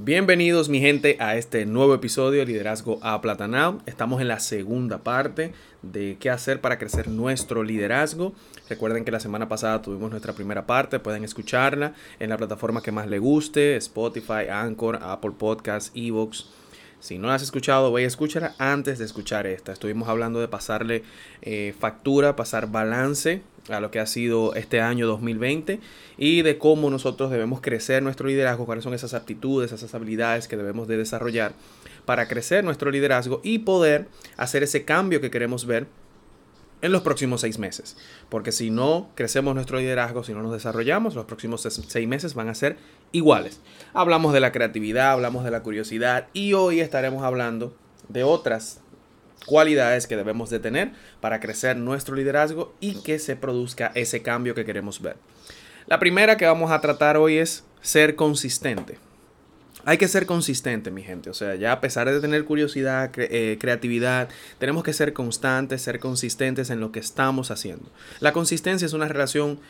Bienvenidos mi gente a este nuevo episodio de Liderazgo a Platanao. Estamos en la segunda parte de qué hacer para crecer nuestro liderazgo. Recuerden que la semana pasada tuvimos nuestra primera parte, pueden escucharla en la plataforma que más le guste, Spotify, Anchor, Apple Podcasts, Evox. Si no la has escuchado, voy a escucharla antes de escuchar esta. Estuvimos hablando de pasarle eh, factura, pasar balance a lo que ha sido este año 2020 y de cómo nosotros debemos crecer nuestro liderazgo, cuáles son esas aptitudes, esas habilidades que debemos de desarrollar para crecer nuestro liderazgo y poder hacer ese cambio que queremos ver en los próximos seis meses. Porque si no crecemos nuestro liderazgo, si no nos desarrollamos, los próximos seis meses van a ser iguales. Hablamos de la creatividad, hablamos de la curiosidad y hoy estaremos hablando de otras cualidades que debemos de tener para crecer nuestro liderazgo y que se produzca ese cambio que queremos ver. La primera que vamos a tratar hoy es ser consistente. Hay que ser consistente, mi gente. O sea, ya a pesar de tener curiosidad, eh, creatividad, tenemos que ser constantes, ser consistentes en lo que estamos haciendo. La consistencia es una relación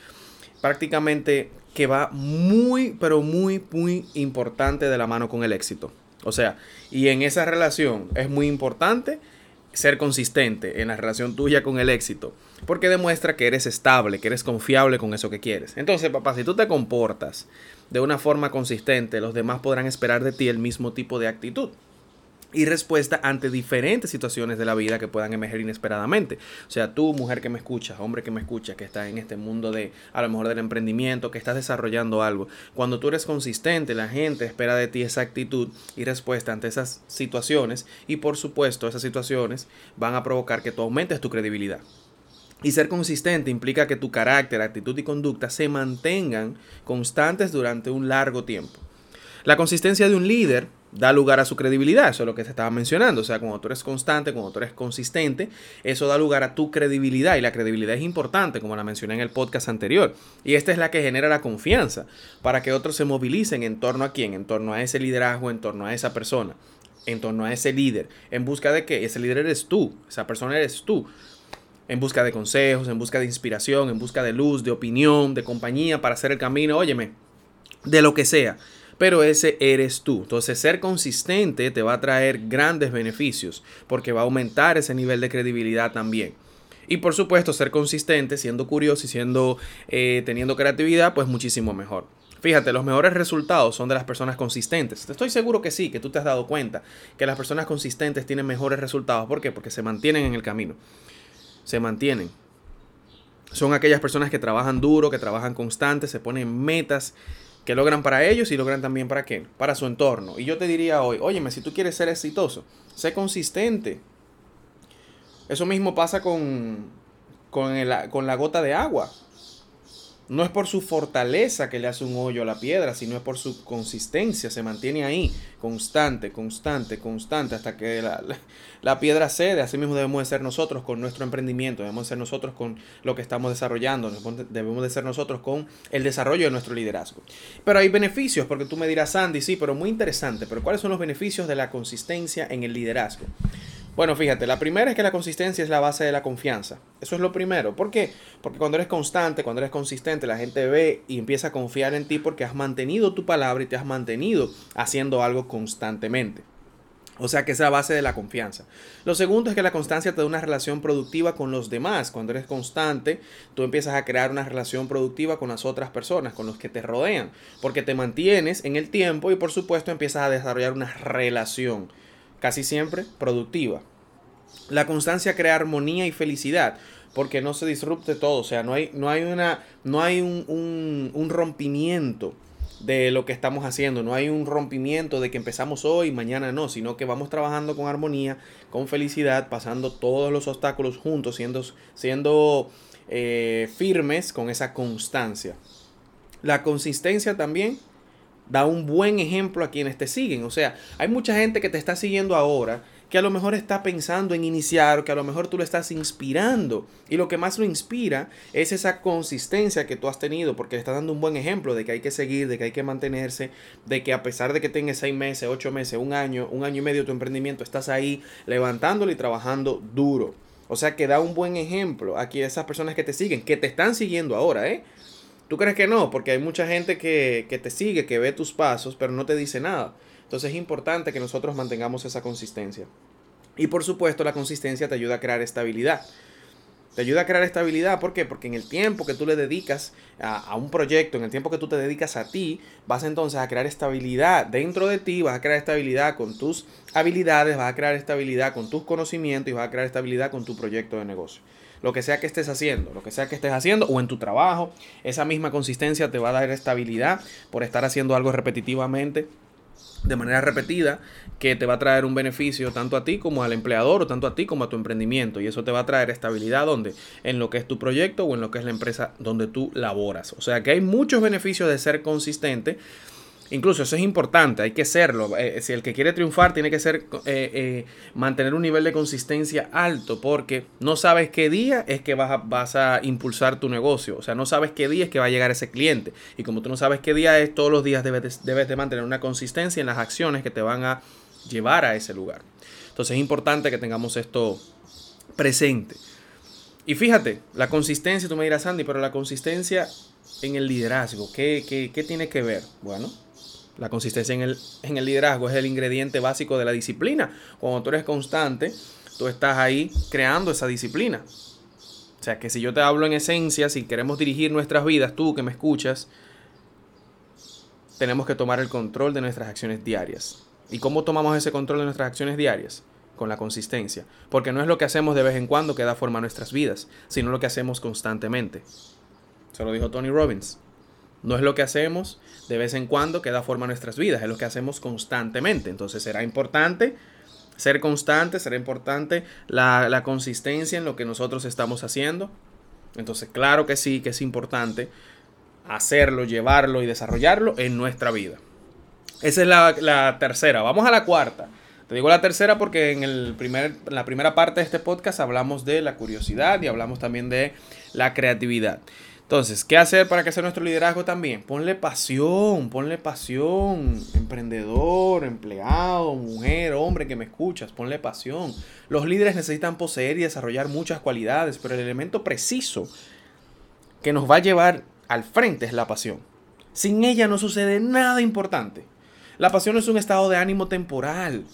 prácticamente que va muy, pero muy, muy importante de la mano con el éxito. O sea, y en esa relación es muy importante ser consistente en la relación tuya con el éxito, porque demuestra que eres estable, que eres confiable con eso que quieres. Entonces, papá, si tú te comportas de una forma consistente, los demás podrán esperar de ti el mismo tipo de actitud y respuesta ante diferentes situaciones de la vida que puedan emerger inesperadamente. O sea, tú, mujer que me escuchas, hombre que me escucha, que está en este mundo de, a lo mejor del emprendimiento, que estás desarrollando algo, cuando tú eres consistente, la gente espera de ti esa actitud y respuesta ante esas situaciones y por supuesto esas situaciones van a provocar que tú aumentes tu credibilidad. Y ser consistente implica que tu carácter, actitud y conducta se mantengan constantes durante un largo tiempo. La consistencia de un líder da lugar a su credibilidad, eso es lo que se estaba mencionando, o sea, cuando tú eres constante, cuando tú eres consistente, eso da lugar a tu credibilidad y la credibilidad es importante, como la mencioné en el podcast anterior, y esta es la que genera la confianza para que otros se movilicen en torno a quién, en torno a ese liderazgo, en torno a esa persona, en torno a ese líder, en busca de qué, ese líder eres tú, esa persona eres tú, en busca de consejos, en busca de inspiración, en busca de luz, de opinión, de compañía para hacer el camino, óyeme, de lo que sea pero ese eres tú. Entonces ser consistente te va a traer grandes beneficios porque va a aumentar ese nivel de credibilidad también. Y por supuesto ser consistente, siendo curioso y siendo eh, teniendo creatividad, pues muchísimo mejor. Fíjate, los mejores resultados son de las personas consistentes. Estoy seguro que sí, que tú te has dado cuenta que las personas consistentes tienen mejores resultados. ¿Por qué? Porque se mantienen en el camino. Se mantienen. Son aquellas personas que trabajan duro, que trabajan constantes, se ponen metas que logran para ellos y logran también para qué, para su entorno. Y yo te diría hoy, óyeme, si tú quieres ser exitoso, sé consistente. Eso mismo pasa con, con, con la gota de agua. No es por su fortaleza que le hace un hoyo a la piedra, sino es por su consistencia. Se mantiene ahí, constante, constante, constante, hasta que la, piedra cede. Así mismo debemos de ser nosotros con nuestro emprendimiento, debemos de ser nosotros con lo que estamos desarrollando, debemos de ser nosotros con el desarrollo de nuestro liderazgo. Pero hay beneficios, porque tú me dirás, Sandy, sí, pero muy interesante, pero ¿cuáles son los beneficios de la consistencia en el liderazgo? Bueno, fíjate, la primera es que la consistencia es la base de la confianza. Eso es lo primero. ¿Por qué? Porque cuando eres constante, cuando eres consistente, la gente ve y empieza a confiar en ti porque has mantenido tu palabra y te has mantenido haciendo algo constantemente. O sea que es la base de la confianza. Lo segundo es que la constancia te da una relación productiva con los demás. Cuando eres constante, tú empiezas a crear una relación productiva con las otras personas, con los que te rodean, porque te mantienes en el tiempo y por supuesto empiezas a desarrollar una relación casi siempre productiva. La constancia crea armonía y felicidad, porque no se disrupte todo, o sea, no hay, no hay, una, no hay un, un, rompimiento de lo que estamos haciendo, no hay un rompimiento de que empezamos hoy mañana no, sino que vamos trabajando con armonía, con felicidad, pasando todos los obstáculos juntos, siendo, siendo eh, firmes con esa constancia. La consistencia también da un buen ejemplo a quienes te siguen. O sea, hay mucha gente que te está siguiendo ahora que a lo mejor está pensando en iniciar, que a lo mejor tú lo estás inspirando. Y lo que más lo inspira es esa consistencia que tú has tenido, porque le está dando un buen ejemplo de que hay que seguir, de que hay que mantenerse, de que a pesar de que tengas seis meses, ocho meses, un año, un año y medio tu emprendimiento, estás ahí levantándolo y trabajando duro. O sea que da un buen ejemplo aquí a esas personas que te siguen, que te están siguiendo ahora, ¿eh? ¿Tú crees que no? Porque hay mucha gente que, que te sigue, que ve tus pasos, pero no te dice nada. Entonces es importante que nosotros mantengamos esa consistencia. Y por supuesto la consistencia te ayuda a crear estabilidad. Te ayuda a crear estabilidad, ¿por qué? Porque en el tiempo que tú le dedicas a, un proyecto, en el tiempo que tú te dedicas a ti, vas entonces a crear estabilidad dentro de ti, vas a crear estabilidad con tus habilidades, vas a crear estabilidad con tus conocimientos y vas a crear estabilidad con tu proyecto de negocio. Lo que sea que estés haciendo, lo que sea que estés haciendo o en tu trabajo, esa misma consistencia te va a dar estabilidad por estar haciendo algo repetitivamente de manera repetida que te va a traer un beneficio tanto a ti como al empleador o tanto a ti como a tu emprendimiento y eso te va a traer estabilidad donde en lo que es tu proyecto o en lo que es la empresa donde tú laboras. O sea que hay muchos beneficios de ser consistente Incluso eso es importante, hay que serlo. Eh, si el que quiere triunfar tiene que ser eh, eh, mantener un nivel de consistencia alto porque no sabes qué día es que vas a, impulsar tu negocio. O sea, no sabes qué día es que va a llegar ese cliente. Y como tú no sabes qué día es, todos los días debes de mantener una consistencia en las acciones que te van a llevar a ese lugar. Entonces es importante que tengamos esto presente. Y fíjate, la consistencia, tú me dirás, Sandy, pero la consistencia en el liderazgo, ¿qué, qué, qué tiene que ver? Bueno, la consistencia en el, liderazgo es el ingrediente básico de la disciplina. Cuando tú eres constante, tú estás ahí creando esa disciplina. O sea que si yo te hablo en esencia, si queremos dirigir nuestras vidas, tú que me escuchas, tenemos que tomar el control de nuestras acciones diarias. ¿Y cómo tomamos ese control de nuestras acciones diarias? Con la consistencia. Porque no es lo que hacemos de vez en cuando que da forma a nuestras vidas, sino lo que hacemos constantemente. Se lo dijo Tony Robbins. No es lo que hacemos de vez en cuando que da forma a nuestras vidas, es lo que hacemos constantemente. Entonces será importante ser constante, será importante la, consistencia en lo que nosotros estamos haciendo. Entonces, claro que sí, que es importante hacerlo, llevarlo y desarrollarlo en nuestra vida. Esa es la, la, tercera. Vamos a la cuarta. Te digo la tercera porque en, el primer, en la primera parte de este podcast hablamos de la curiosidad y hablamos también de la creatividad. Entonces, ¿qué hacer para que sea nuestro liderazgo también? Ponle pasión, ponle pasión, emprendedor, empleado, mujer, hombre que me escuchas, ponle pasión. Los líderes necesitan poseer y desarrollar muchas cualidades, pero el elemento preciso que nos va a llevar al frente es la pasión. Sin ella no sucede nada importante. La pasión es un estado de ánimo temporal.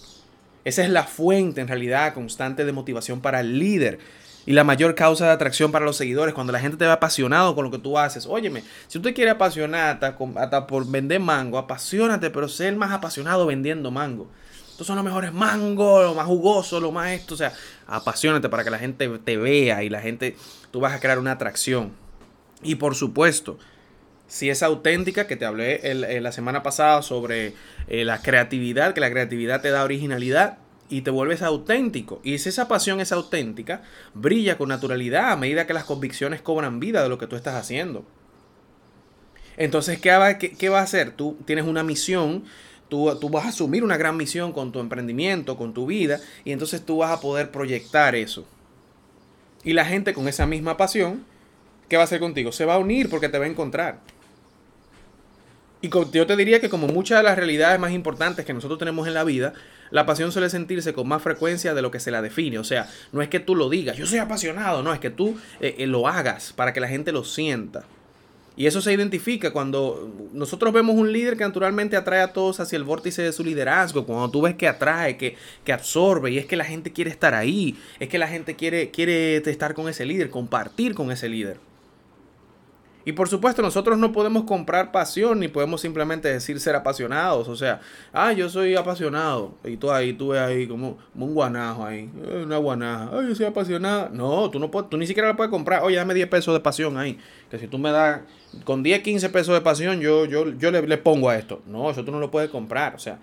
Esa es la fuente en realidad constante de motivación para el líder y la mayor causa de atracción para los seguidores, cuando la gente te ve apasionado con lo que tú haces. Óyeme, si tú te quieres apasionar hasta, por vender mango, apasionate, pero sé el más apasionado vendiendo mango. Estos son los mejores mangos, lo más jugoso, lo más esto. O sea, apasionate para que la gente te vea y la gente, tú vas a crear una atracción. Y por supuesto, si es auténtica, que te hablé la semana pasada sobre eh, la creatividad, que la creatividad te da originalidad, y te vuelves auténtico. Y si esa pasión es auténtica, brilla con naturalidad a medida que las convicciones cobran vida de lo que tú estás haciendo. Entonces, ¿qué va, qué, va a hacer? Tú tienes una misión, tú, tú, vas a asumir una gran misión con tu emprendimiento, con tu vida, y entonces tú vas a poder proyectar eso. Y la gente con esa misma pasión, ¿qué va a hacer contigo? Se va a unir porque te va a encontrar. Y yo te diría que como muchas de las realidades más importantes que nosotros tenemos en la vida, la pasión suele sentirse con más frecuencia de lo que se la define. O sea, no es que tú lo digas, yo soy apasionado, no, es que tú eh, eh, lo hagas para que la gente lo sienta. Y eso se identifica cuando nosotros vemos un líder que naturalmente atrae a todos hacia el vórtice de su liderazgo, cuando tú ves que atrae, que, que absorbe, y es que la gente quiere estar ahí, es que la gente quiere, quiere estar con ese líder, compartir con ese líder. Y por supuesto, nosotros no podemos comprar pasión ni podemos simplemente decir ser apasionados. O sea, ah, yo soy apasionado. Y tú ahí, tú ves ahí como, un guanajo ahí, eh, una guanaja. Ay, yo soy apasionada. No, tú no puedes, tú ni siquiera la puedes comprar. Oye, dame 10 pesos de pasión ahí. Que si tú me das con 10, 15 pesos de pasión, yo, yo, yo le, pongo a esto. No, eso tú no lo puedes comprar. O sea,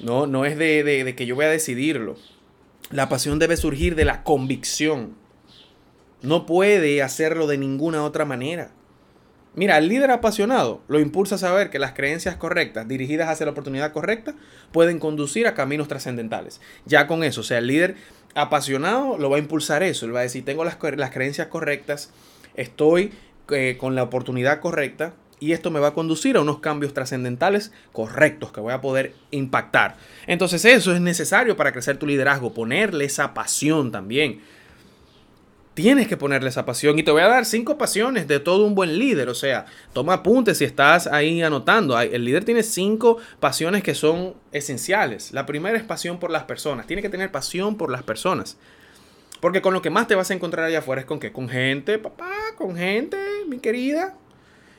no, no es de, de que yo voy a decidirlo. La pasión debe surgir de la convicción. No puede hacerlo de ninguna otra manera. Mira, el líder apasionado lo impulsa a saber que las creencias correctas, dirigidas hacia la oportunidad correcta, pueden conducir a caminos trascendentales. Ya con eso, o sea, el líder apasionado lo va a impulsar eso. Él va a decir, tengo las, las creencias correctas, estoy eh, con la oportunidad correcta y esto me va a conducir a unos cambios trascendentales correctos que voy a poder impactar. Entonces eso es necesario para crecer tu liderazgo, ponerle esa pasión también. Tienes que ponerle esa pasión. Y te voy a dar cinco pasiones de todo un buen líder. O sea, toma apuntes si estás ahí anotando. El líder tiene cinco pasiones que son esenciales. La primera es pasión por las personas. Tiene que tener pasión por las personas. Porque con lo que más te vas a encontrar allá afuera es con qué? Con gente, papá, con gente, mi querida.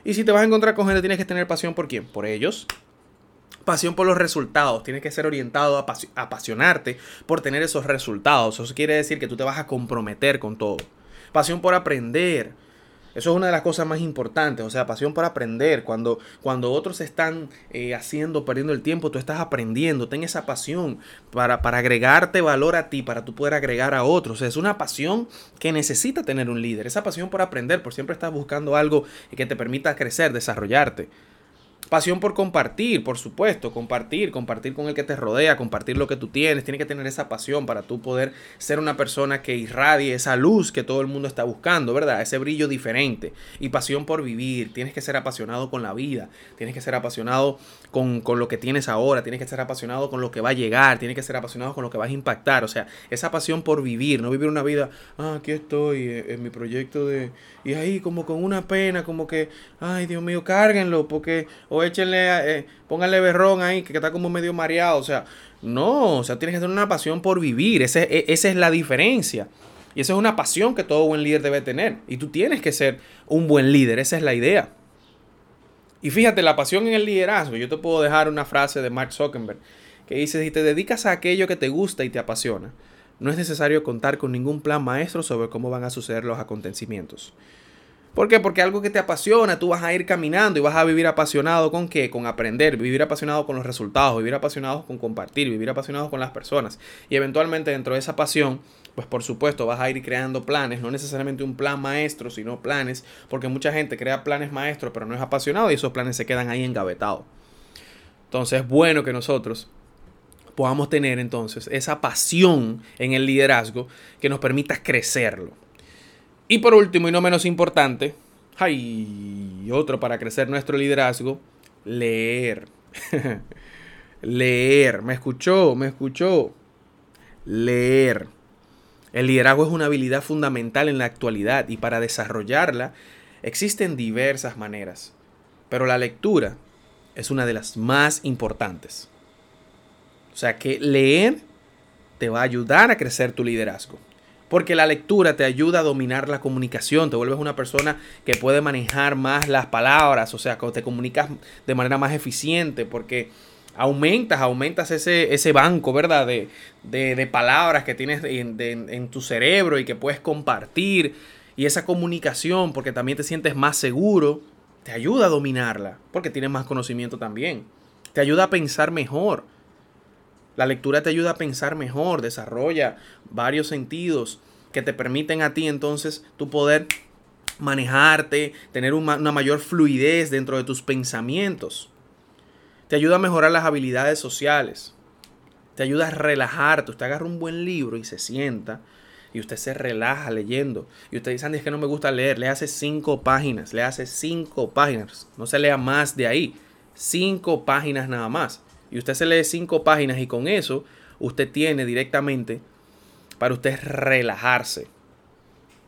Y si te vas a encontrar con gente, tienes que tener pasión por quién? Por ellos. Pasión por los resultados. Tienes que ser orientado a apasionarte por tener esos resultados. Eso quiere decir que tú te vas a comprometer con todo. Pasión por aprender. Eso es una de las cosas más importantes, o sea, pasión por aprender. Cuando, cuando otros están eh, haciendo, perdiendo el tiempo, tú estás aprendiendo. Ten esa pasión para, para agregarte valor a ti, para tú poder agregar a otros. es una pasión que necesita tener un líder. Esa pasión por aprender, por siempre estás buscando algo que te permita crecer, desarrollarte. Pasión por compartir, por supuesto, compartir, compartir con el que te rodea, compartir lo que tú tienes. Tienes que tener esa pasión para tú poder ser una persona que irradie esa luz que todo el mundo está buscando, ¿verdad? Ese brillo diferente. Y pasión por vivir. Tienes que ser apasionado con la vida. Tienes que ser apasionado con, lo que tienes ahora. Tienes que ser apasionado con lo que va a llegar. Tienes que ser apasionado con lo que vas a impactar. O sea, esa pasión por vivir. No vivir una vida, ah, aquí estoy eh, en mi proyecto de... Y ahí como con una pena, como que, ay Dios mío, cárguenlo porque o échenle, eh, pónganle berrón ahí, que está como medio mareado. O sea, no, o sea, tienes que tener una pasión por vivir. E, esa es la diferencia. Y esa es una pasión que todo buen líder debe tener. Y tú tienes que ser un buen líder, esa es la idea. Y fíjate, la pasión en el liderazgo. Yo te puedo dejar una frase de Mark Zuckerberg que dice, si te dedicas a aquello que te gusta y te apasiona, no es necesario contar con ningún plan maestro sobre cómo van a suceder los acontecimientos. ¿Por qué? Porque algo que te apasiona, tú vas a ir caminando y vas a vivir apasionado con qué? Con aprender, vivir apasionado con los resultados, vivir apasionado con compartir, vivir apasionado con las personas. Y eventualmente dentro de esa pasión, pues por supuesto vas a ir creando planes, no necesariamente un plan maestro, sino planes, porque mucha gente crea planes maestros, pero no es apasionado y esos planes se quedan ahí engavetados. Entonces es bueno que nosotros podamos tener entonces esa pasión en el liderazgo que nos permita crecerlo. Y por último y no menos importante, hay otro para crecer nuestro liderazgo, leer. leer, me escuchó, me escuchó. Leer. El liderazgo es una habilidad fundamental en la actualidad y para desarrollarla existen diversas maneras, pero la lectura es una de las más importantes. O sea que leer te va a ayudar a crecer tu liderazgo. Porque la lectura te ayuda a dominar la comunicación, te vuelves una persona que puede manejar más las palabras, o sea, te comunicas de manera más eficiente, porque aumentas, aumentas ese, ese banco, ¿verdad? De, de, palabras que tienes en, en tu cerebro y que puedes compartir. Y esa comunicación, porque también te sientes más seguro, te ayuda a dominarla, porque tienes más conocimiento también. Te ayuda a pensar mejor. La lectura te ayuda a pensar mejor, desarrolla varios sentidos que te permiten a ti entonces tu poder manejarte, tener una, mayor fluidez dentro de tus pensamientos. Te ayuda a mejorar las habilidades sociales. Te ayuda a relajarte. Usted agarra un buen libro y se sienta y usted se relaja leyendo. Y usted dice, Andy, es que no me gusta leer. Le hace cinco páginas. Le hace cinco páginas. No se lea más de ahí. Cinco páginas nada más y usted se lee cinco páginas y con eso usted tiene directamente para usted relajarse.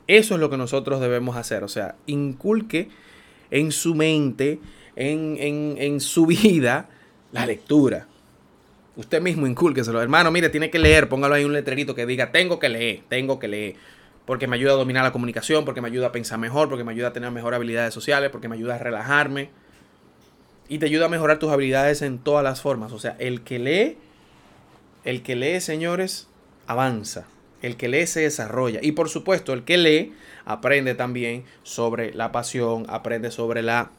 Eso es lo que nosotros debemos hacer. O sea, inculque en su mente, en, en, su vida, la lectura. Usted mismo incúlqueselo. Hermano, mire, tiene que leer. Póngalo ahí un letrerito que diga, tengo que leer, tengo que leer. Porque me ayuda a dominar la comunicación, porque me ayuda a pensar mejor, porque me ayuda a tener mejor habilidades sociales, porque me ayuda a relajarme y te ayuda a mejorar tus habilidades en todas las formas. O sea, el que lee, el que lee, señores, avanza. El que lee se desarrolla. Y por supuesto, el que lee aprende también sobre la pasión, aprende sobre la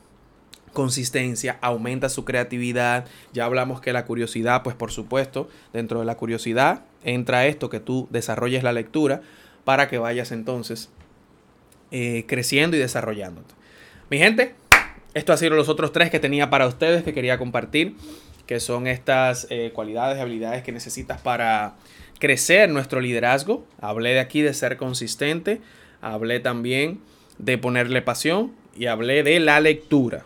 consistencia, aumenta su creatividad. Ya hablamos que la curiosidad, pues por supuesto, dentro de la curiosidad entra esto, que tú desarrolles la lectura para que vayas entonces eh, creciendo y desarrollándote. Mi gente, Esto ha sido los otros tres que tenía para ustedes que quería compartir, que son estas eh, cualidades y habilidades que necesitas para crecer nuestro liderazgo. Hablé de aquí de ser consistente, hablé también de ponerle pasión y hablé de la lectura.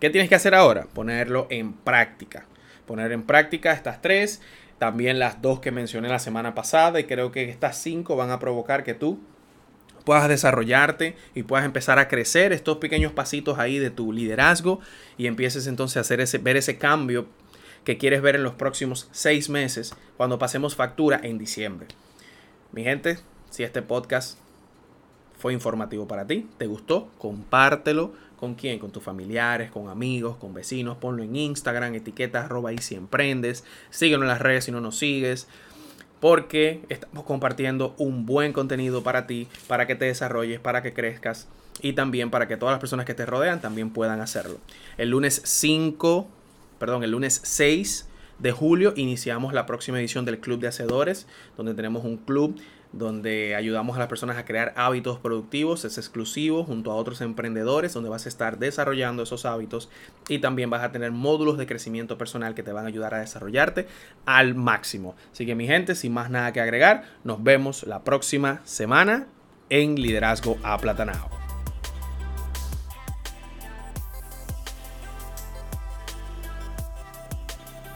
¿Qué tienes que hacer ahora? Ponerlo en práctica. Poner en práctica estas tres, también las dos que mencioné la semana pasada y creo que estas cinco van a provocar que tú puedas desarrollarte y puedas empezar a crecer estos pequeños pasitos ahí de tu liderazgo y empieces entonces a hacer ese, ver ese cambio que quieres ver en los próximos seis meses cuando pasemos factura en diciembre. Mi gente, si este podcast fue informativo para ti, te gustó, compártelo con quién, con tus familiares, con amigos, con vecinos, ponlo en Instagram, etiqueta arroba y si emprendes, síguenos en las redes si no nos sigues, porque estamos compartiendo un buen contenido para ti, para que te desarrolles, para que crezcas y también para que todas las personas que te rodean también puedan hacerlo. El lunes 5, perdón, el lunes 6 de julio iniciamos la próxima edición del Club de Hacedores, donde tenemos un club donde ayudamos a las personas a crear hábitos productivos, es exclusivo junto a otros emprendedores, donde vas a estar desarrollando esos hábitos y también vas a tener módulos de crecimiento personal que te van a ayudar a desarrollarte al máximo. Así que mi gente, sin más nada que agregar, nos vemos la próxima semana en Liderazgo Aplatanado.